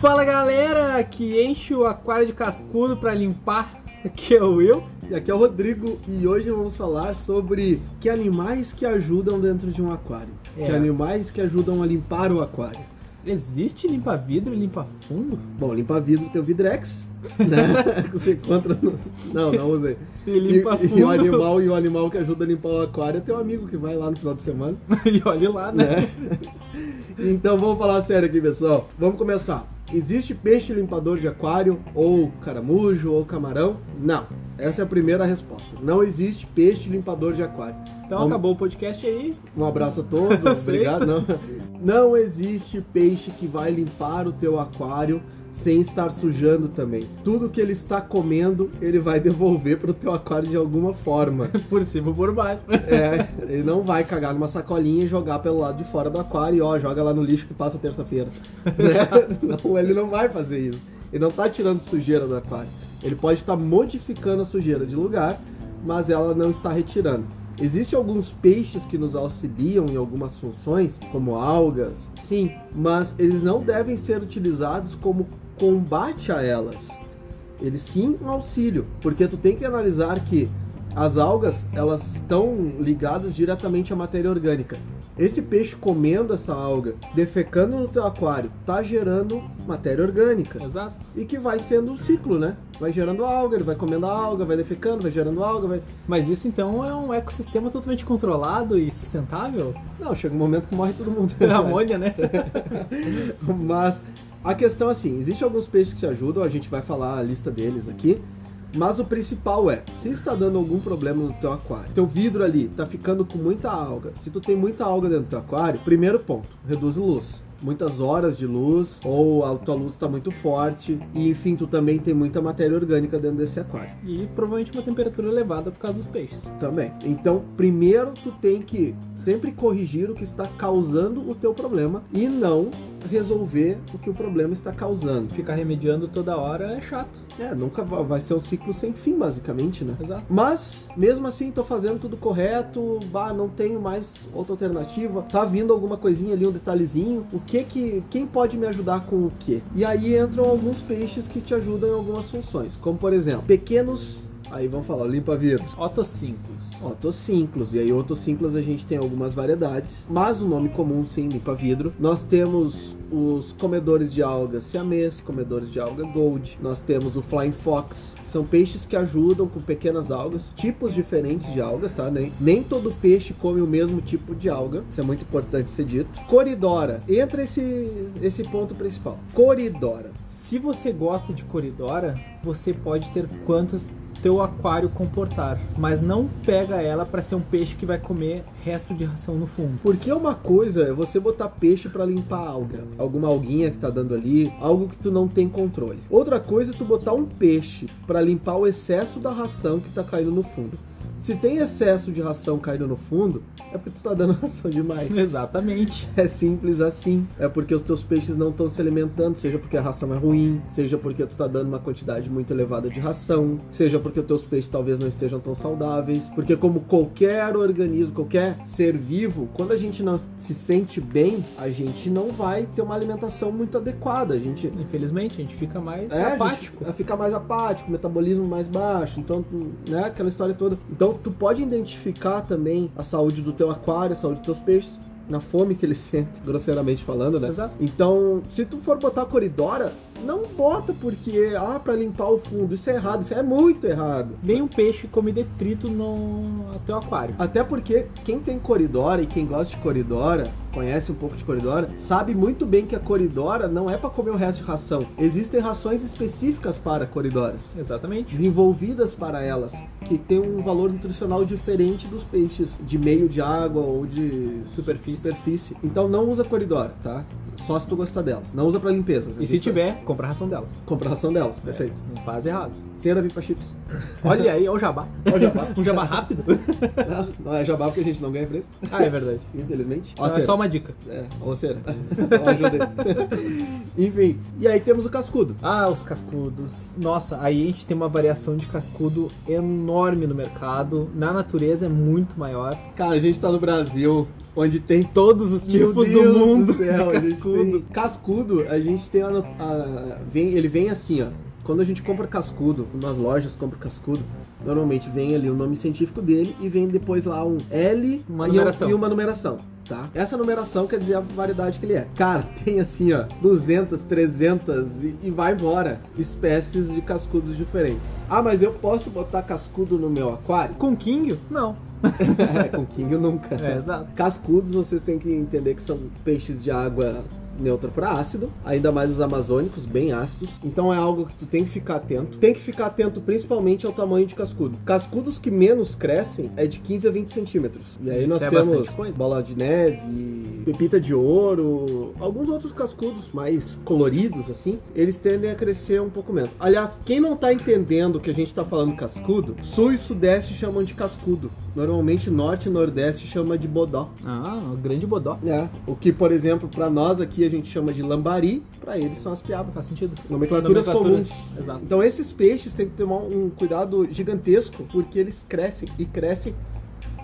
Fala galera que enche o aquário de cascudo pra limpar. Aqui é o Will. E aqui é o Rodrigo e hoje vamos falar sobre que animais que ajudam dentro de um aquário. É. Que animais que ajudam a limpar o aquário. Existe limpa-vidro e limpa-fundo? Bom, limpar vidro tem o Vidrex, né? que você encontra no... Não, não usei. E E, limpa-fundo. e o animal e o animal que ajuda a limpar o aquário é teu amigo que vai lá no final de semana, e olha lá, né? né? Então vamos falar sério aqui, pessoal. Vamos começar. Existe peixe limpador de aquário, ou caramujo, ou camarão? Não. Essa é a primeira resposta. Não existe peixe limpador de aquário. Então Vamos- acabou o podcast aí. Um abraço a todos, obrigado. Não, não existe peixe que vai limpar o teu aquário sem estar sujando também. Tudo que ele está comendo, ele vai devolver para o teu aquário de alguma forma. Por cima ou por baixo. É, ele não vai cagar numa sacolinha e jogar pelo lado de fora do aquário e ó, joga lá no lixo que passa terça-feira. Né? Não, ele não vai fazer isso. Ele não está tirando sujeira do aquário. Ele pode estar modificando a sujeira de lugar, mas ela não está retirando. Existem alguns peixes que nos auxiliam em algumas funções, como algas, sim, mas eles não devem ser utilizados como combate a elas. Eles sim um auxílio, porque tu tem que analisar que as algas elas estão ligadas diretamente à matéria orgânica. Esse peixe comendo essa alga, defecando no teu aquário, tá gerando matéria orgânica. Exato. E que vai sendo um ciclo, né? Vai gerando alga, ele vai comendo a alga, vai defecando, vai gerando alga, vai. Mas isso então é um ecossistema totalmente controlado e sustentável? Não, chega um momento que morre todo mundo. É amônia, né? Mas a questão é assim, existem alguns peixes que te ajudam, a gente vai falar a lista deles aqui. Mas o principal é, se está dando algum problema no teu aquário, teu vidro ali tá ficando com muita alga. Se tu tem muita alga dentro do teu aquário, primeiro ponto, reduz luz. Muitas horas de luz, ou a tua luz está muito forte, e enfim, tu também tem muita matéria orgânica dentro desse aquário. E provavelmente uma temperatura elevada por causa dos peixes. Também. Então, primeiro tu tem que sempre corrigir o que está causando o teu problema e não resolver o que o problema está causando. Ficar remediando toda hora é chato. É, nunca va- vai ser um ciclo sem fim, basicamente, né? Exato. Mas, mesmo assim, tô fazendo tudo correto, bah, não tenho mais outra alternativa, tá vindo alguma coisinha ali, um detalhezinho, o que que, quem pode me ajudar com o quê? E aí entram alguns peixes que te ajudam em algumas funções, como por exemplo, pequenos, aí vamos falar, limpa-vidro, Otocintos. Otossínclos. E aí, otossínclos a gente tem algumas variedades, mas o nome comum sim, limpa-vidro. Nós temos os comedores de alga siamês, comedores de alga gold. Nós temos o flying fox. São peixes que ajudam com pequenas algas, tipos diferentes de algas, tá? Nem, nem todo peixe come o mesmo tipo de alga. Isso é muito importante ser dito. Coridora. Entra esse, esse ponto principal. Coridora. Se você gosta de coridora, você pode ter quantas teu aquário comportar, mas não pega ela para ser um peixe que vai comer resto de ração no fundo. Porque uma coisa é você botar peixe pra limpar alga, alguma alguinha que tá dando ali, algo que tu não tem controle. Outra coisa é tu botar um peixe pra limpar o excesso da ração que tá caindo no fundo. Se tem excesso de ração caindo no fundo, é porque tu tá dando ração demais. Exatamente. É simples assim. É porque os teus peixes não estão se alimentando, seja porque a ração é ruim, seja porque tu tá dando uma quantidade muito elevada de ração, seja porque os teus peixes talvez não estejam tão saudáveis. Porque como qualquer organismo, qualquer ser vivo, quando a gente não se sente bem, a gente não vai ter uma alimentação muito adequada. A gente Infelizmente, a gente fica mais é, apático. fica mais apático, metabolismo mais baixo, então, né, aquela história toda. Então, tu pode identificar também a saúde do teu aquário, a saúde dos teus peixes, na fome que eles sentem, grosseiramente falando, né? Exato. Então, se tu for botar coridora, não bota porque, ah, pra limpar o fundo, isso é errado, isso é muito errado. Nenhum peixe come detrito no teu aquário. Até porque quem tem coridora e quem gosta de coridora, conhece um pouco de coridora, sabe muito bem que a coridora não é para comer o resto de ração. Existem rações específicas para coridoras. Exatamente. desenvolvidas para elas, que tem um valor nutricional diferente dos peixes de meio de água ou de Superfície. superfície. Então não usa coridora, tá? Só se tu gostar delas. Não usa para limpeza. E se tiver, compra a ração delas. compra a ração delas, perfeito. Não faz errado. Cera vir para chips. Olha aí, olha o jabá. Olha o jabá. Um jabá rápido? Não é jabá porque a gente não ganha preço, Ah, é verdade. infelizmente. Ó, Então é só uma dica. É, ó, cera. Enfim, e aí temos o cascudo. Ah, os cascudos. Nossa, aí a gente tem uma variação de cascudo enorme no mercado. Na natureza é muito maior. Cara, a gente tá no Brasil, onde tem Todos os tipos do mundo céu, a gente cascudo. Cascudo, a gente tem lá vem, ele vem assim, ó. Quando a gente compra cascudo, nas lojas compra cascudo, normalmente vem ali o nome científico dele e vem depois lá um L Uma e, um- e uma numeração. Tá? Essa numeração quer dizer a variedade que ele é. Cara, tem assim, ó, 200, 300 e, e vai embora espécies de cascudos diferentes. Ah, mas eu posso botar cascudo no meu aquário? Com King? Não. Com King eu nunca. É, exato. Cascudos, vocês têm que entender que são peixes de água neutra para ácido, ainda mais os amazônicos, bem ácidos. Então é algo que tu tem que ficar atento. Tem que ficar atento principalmente ao tamanho de cascudo. Cascudos que menos crescem é de 15 a 20 centímetros. E aí Isso nós é temos bola de neve, pepita de ouro, alguns outros cascudos mais coloridos assim, eles tendem a crescer um pouco menos. Aliás, quem não tá entendendo que a gente tá falando cascudo, sul e sudeste chamam de cascudo. Normalmente norte e nordeste chama de bodó. Ah, o grande bodó. É, o que, por exemplo, pra nós aqui a gente chama de lambari, pra eles são as piabas. Faz sentido. Nomenclaturas, Nomenclaturas, comuns. exato. Então esses peixes têm que tomar um cuidado gigantesco, porque eles crescem e crescem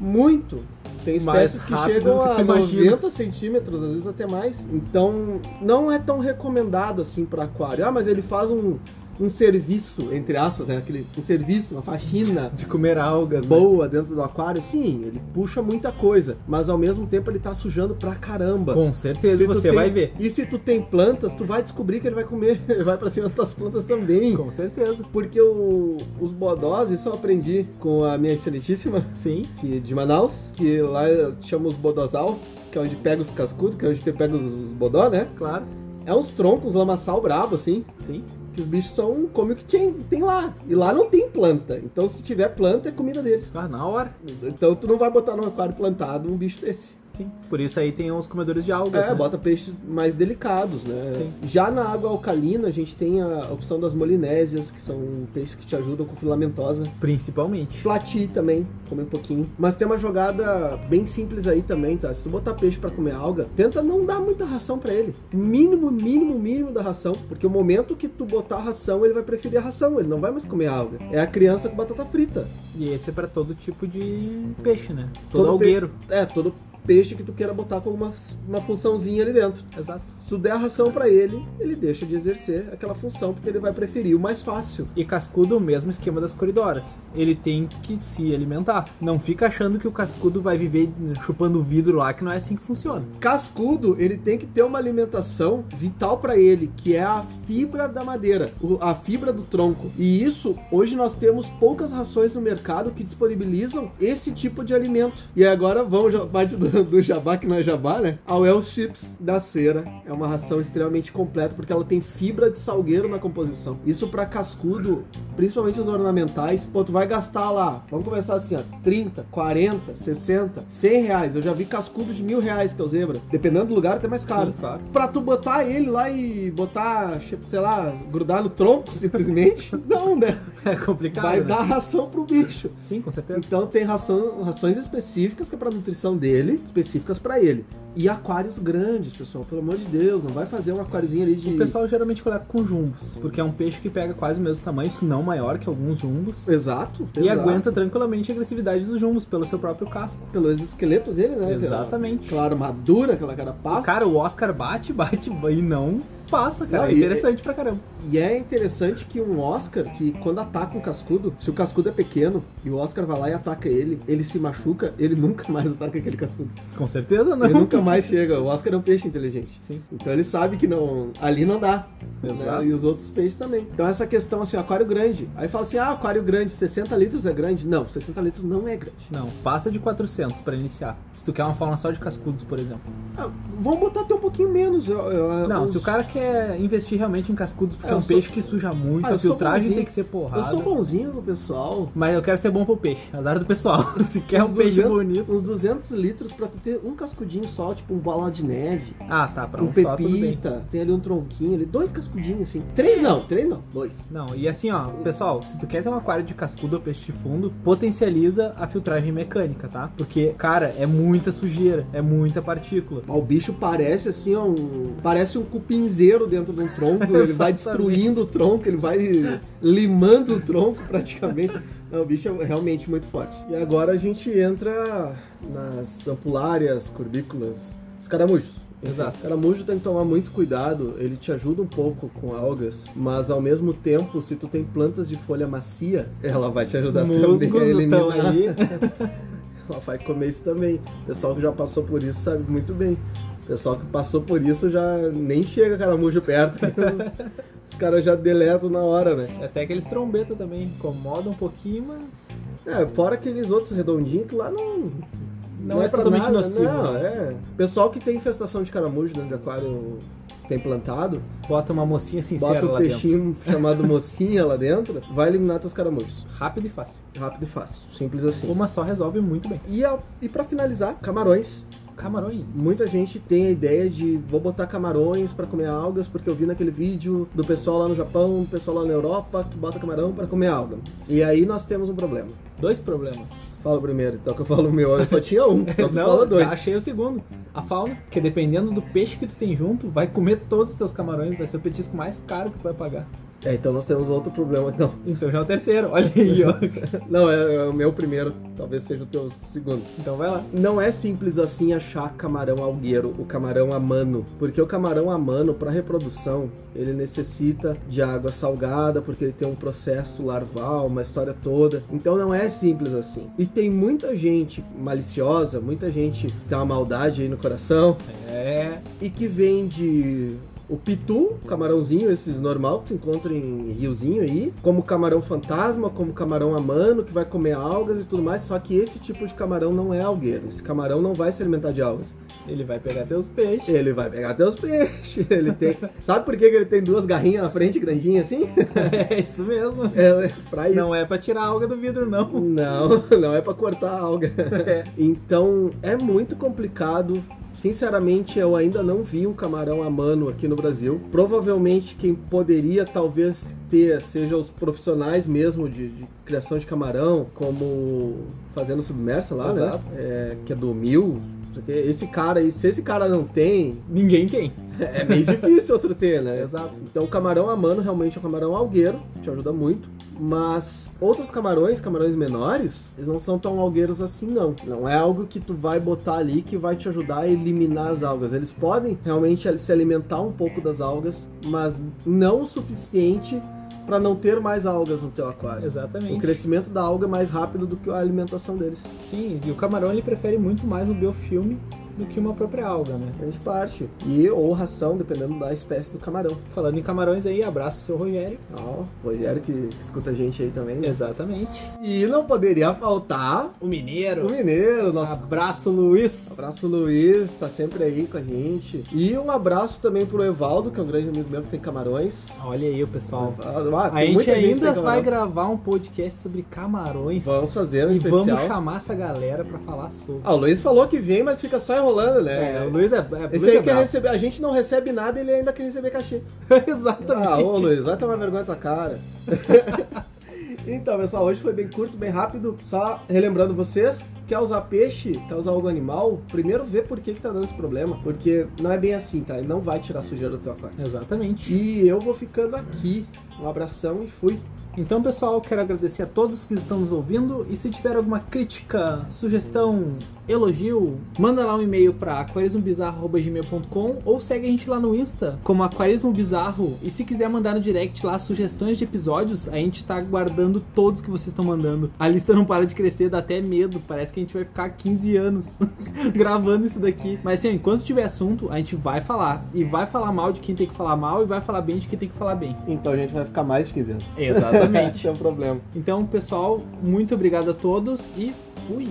muito. Tem espécies que chegam que a tu imagina. 90 centímetros, às vezes até mais. Então não é tão recomendado assim para aquário. Ah, mas ele faz um, um serviço, entre aspas, né? Aquele, um serviço, uma faxina De comer algas. né? boa dentro do aquário. Sim, ele puxa muita coisa, mas ao mesmo tempo ele tá sujando pra caramba. Com certeza Se você tem- vai ver. E se tu tem plantas, tu vai descobrir que ele vai comer, ele vai pra cima das tuas plantas também. Com certeza. Porque o- os bodós, isso eu aprendi com a minha excelentíssima, Sim. que, de Manaus, que lá eu chamo os bodosal, que é onde pega os cascudos, que é onde pega os, os bodó, né? Claro. É uns troncos, lamaçal brabo, assim, Sim. Que os bichos são, come o que tem, tem lá. E lá não tem planta, então se tiver planta, é comida deles. Ah, na hora. Então tu não vai botar no aquário plantado um bicho desse. Sim. Por isso aí tem os comedores de algas. É, né? bota peixes mais delicados, né? Sim. Já na água alcalina, a gente tem a opção das molinésias, que são peixes que te ajudam com filamentosa. Principalmente. Plati também, come um pouquinho. Mas tem uma jogada bem simples aí também, tá? Se tu botar peixe pra comer alga, tenta não dar muita ração pra ele. Mínimo, mínimo, mínimo da ração. Porque o momento que tu botar a ração, ele vai preferir a ração, ele não vai mais comer alga. É a criança com batata frita. E esse é pra todo tipo de peixe, né? Todo, Todo algueiro. É, todo peixe que tu queira botar com uma, uma funçãozinha ali dentro. Exato. Se tu der a ração pra ele, ele deixa de exercer aquela função porque ele vai preferir o mais fácil. E cascudo, o mesmo esquema das coridoras. Ele tem que se alimentar. Não fica achando que o cascudo vai viver chupando vidro lá, que não é assim que funciona. Cascudo, ele tem que ter uma alimentação vital pra ele, que é a fibra da madeira, a fibra do tronco. E isso, hoje nós temos poucas rações no mercado que disponibilizam esse tipo de alimento. E agora vamos parte do, do jabá que não é jabá, né? A Wells Chips da cera é uma ração extremamente completa porque ela tem fibra de salgueiro na composição. Isso pra cascudo, principalmente os ornamentais, pô, tu vai gastar lá, vamos começar assim, ó, 30, 40, 60, 100 reais. Eu já vi cascudo de mil reais que é o zebra. Dependendo do lugar, até mais caro. Sim, claro. Pra tu botar ele lá e botar, sei lá, grudar no tronco, simplesmente, não, né? É complicado. Vai né? dar ração pro bicho. Sim, com certeza. Então tem ração, rações específicas que é pra nutrição dele, específicas pra ele. E aquários grandes, pessoal, pelo amor de Deus, não vai fazer um aquáriozinho ali de. O pessoal geralmente coloca com jumbos, porque é um peixe que pega quase o mesmo tamanho, se não maior que alguns jumbos. Exato. E exato. aguenta tranquilamente a agressividade dos jumbos pelo seu próprio casco. Pelo exoesqueleto dele, né? Exatamente. Aquela, aquela armadura, aquela cara passa. Cara, o Oscar bate, bate e não passa, cara. Não, é e- interessante pra caramba. E é interessante que um Oscar, que quando ataca um cascudo, se o cascudo é pequeno e o Oscar vai lá e ataca ele, ele se machuca, ele nunca mais ataca aquele cascudo. Com certeza não. Ele nunca mais chega. O Oscar é um peixe inteligente. Sim. Então ele sabe que não, ali não dá. Exato. né? E os outros peixes também. Então essa questão assim, aquário grande. Aí fala assim, ah, aquário grande, 60 litros é grande? Não, 60 litros não é grande. Não, passa de 400 pra iniciar. Se tu quer uma fauna só de cascudos, por exemplo. Ah, vamos botar até um pouquinho menos. eu- eu- Não, os- se o cara quer investir realmente em cascudos, porque É, é, um sou- peixe que suja muito, Ah, a filtragem tem que ser porrada. Eu sou bonzinho com o pessoal. Mas eu quero ser bom pro peixe. Azar do pessoal. Se quer um Uns peixe 200 bonito. Uns 200 litros pra tu ter um cascudinho só, tipo um bola de neve. Ah, tá. Pra um um, só, tudo bem. pepita, tem ali um tronquinho ali, dois cascudinhos assim. Três não, três não, dois. Não, e assim, ó, pessoal, se tu quer ter um aquário de cascudo ou peixe de fundo, potencializa a filtragem mecânica, tá? Porque, cara, é muita sujeira, é muita partícula. O bicho parece assim, ó, um, parece um cupinzeiro dentro de um tronco, ele vai destruindo o tronco, ele vai limando o tronco praticamente. Não, o bicho é realmente muito forte. E agora a gente entra nas ampulárias, corbículas, os caramujos. Exato. O caramujo tem que tomar muito cuidado, ele te ajuda um pouco com algas, mas ao mesmo tempo, se tu tem plantas de folha macia, ela vai te ajudar também a Musgos eliminar. estão aí. Ela vai comer isso também. O pessoal que já passou por isso sabe muito bem. O pessoal que passou por isso já nem chega caramujo perto. os, os caras já deletam na hora, né? Até aqueles trombeta também incomodam um pouquinho, mas É, fora aqueles outros redondinhos que lá não. Não é totalmente nocivo, Não, é. Pessoal que tem infestação de caramujo dentro de aquário tem plantado, bota uma mocinha sincera bota o lá dentro. peixinho chamado mocinha lá dentro, vai eliminar teus caramujos. Rápido e fácil. Rápido e fácil. Simples assim. Uma só resolve muito bem. E, a, e para finalizar, camarões. Camarões. Muita gente tem a ideia de vou botar camarões para comer algas, porque eu vi naquele vídeo do pessoal lá no Japão, do pessoal lá na Europa, que bota camarão para comer alga. E aí nós temos um problema. Dois problemas. Fala primeiro, então que eu falo o meu. Eu só tinha um, então tu Não, fala dois. achei o segundo. A fauna, que dependendo do peixe que tu tem junto, vai comer todos os teus camarões, vai ser o petisco mais caro que tu vai pagar. É, então nós temos outro problema, então. Então já é o terceiro, olha aí, ó. Não, é, é o meu primeiro, talvez seja o teu segundo. Então vai lá. Não é simples assim achar camarão algueiro, o camarão a mano, porque o camarão a mano, para reprodução, ele necessita de água salgada, porque ele tem um processo larval, uma história toda. Então não é simples assim. E tem muita gente maliciosa, muita gente que tem uma maldade aí no coração É. e que vende o pitu, camarãozinho, esses normal que tu encontra em riozinho aí, como camarão fantasma, como camarão a mano, que vai comer algas e tudo mais, só que esse tipo de camarão não é algueiro. Esse camarão não vai se alimentar de algas. Ele vai pegar teus peixes. Ele vai pegar teus peixes. Ele tem. Sabe por que ele tem duas garrinhas na frente, grandinhas assim? É isso mesmo. É pra isso. Não é pra tirar a alga do vidro, não. Não, não é pra cortar a alga. É. Então é muito complicado. Sinceramente, eu ainda não vi um camarão a mano aqui no Brasil. Provavelmente quem poderia talvez ter, seja os profissionais mesmo de, de criação de camarão, como fazendo submersa lá, Exato. né? É, que é do Mil. Só que Esse cara aí, se esse cara não tem, Ninguém tem. é meio difícil outro ter, né? Exato. Então o camarão a mano realmente é um camarão algueiro, te ajuda muito. Mas outros camarões, camarões menores, eles não são tão algueiros assim não. Não é algo que tu vai botar ali que vai te ajudar a eliminar as algas. Eles podem realmente se alimentar um pouco das algas, mas não o suficiente para não ter mais algas no teu aquário. O Exatamente. crescimento da alga é mais rápido do que a alimentação deles. Sim, e o camarão ele prefere muito mais o biofilme do que uma própria alga, né? Grande parte. E ou ração, dependendo da espécie do camarão. Falando em camarões aí, abraço seu Rogério. Ó, Rogério que, que escuta a gente aí também. né? Exatamente. E não poderia faltar O mineiro. o mineiro, nosso Abraço, Luiz. abraço Luiz, tá sempre aí com a gente. E um abraço também pro Evaldo, que é um grande amigo meu que tem camarões. Olha aí o pessoal. Ah, A gente ainda tem vai gravar um podcast sobre camarões. Vamos fazer um e especial. vamos chamar essa galera pra falar sobre. Ah, o Luiz falou que vem, mas fica só enrolando, né? É, o Luiz é, é, Luiz Esse aí é quer bravo. receber. A gente não recebe nada, ele ainda quer receber cachê. Exatamente. Ah, ô Luiz, vai tomar vergonha na tua cara. então, pessoal, hoje foi bem curto, bem rápido. Só relembrando vocês, quer usar peixe, quer usar algo animal, primeiro vê por que, que tá dando esse problema. Porque não é bem assim, tá? Ele não vai tirar sujeira do teu aquário. Exatamente. E eu vou ficando aqui. Um abração e fui. Então, pessoal, quero agradecer a todos que estão nos ouvindo e se tiver alguma crítica, sugestão, elogio, manda lá um e-mail para aquarismobizarro.gmail.com ou segue a gente lá no Insta como Aquarismo Bizarro e se quiser mandar no direct lá sugestões de episódios, a gente tá guardando todos que vocês estão mandando. A lista não para de crescer, dá até medo, parece que a gente vai ficar 15 anos gravando isso daqui. Mas assim, enquanto tiver assunto, a gente vai falar e vai falar mal de quem tem que falar mal e vai falar bem de quem tem que falar bem. Então a gente vai ficar mais de 15 anos. Exatamente. Esse é o problema. Então, pessoal, muito obrigado a todos e fui!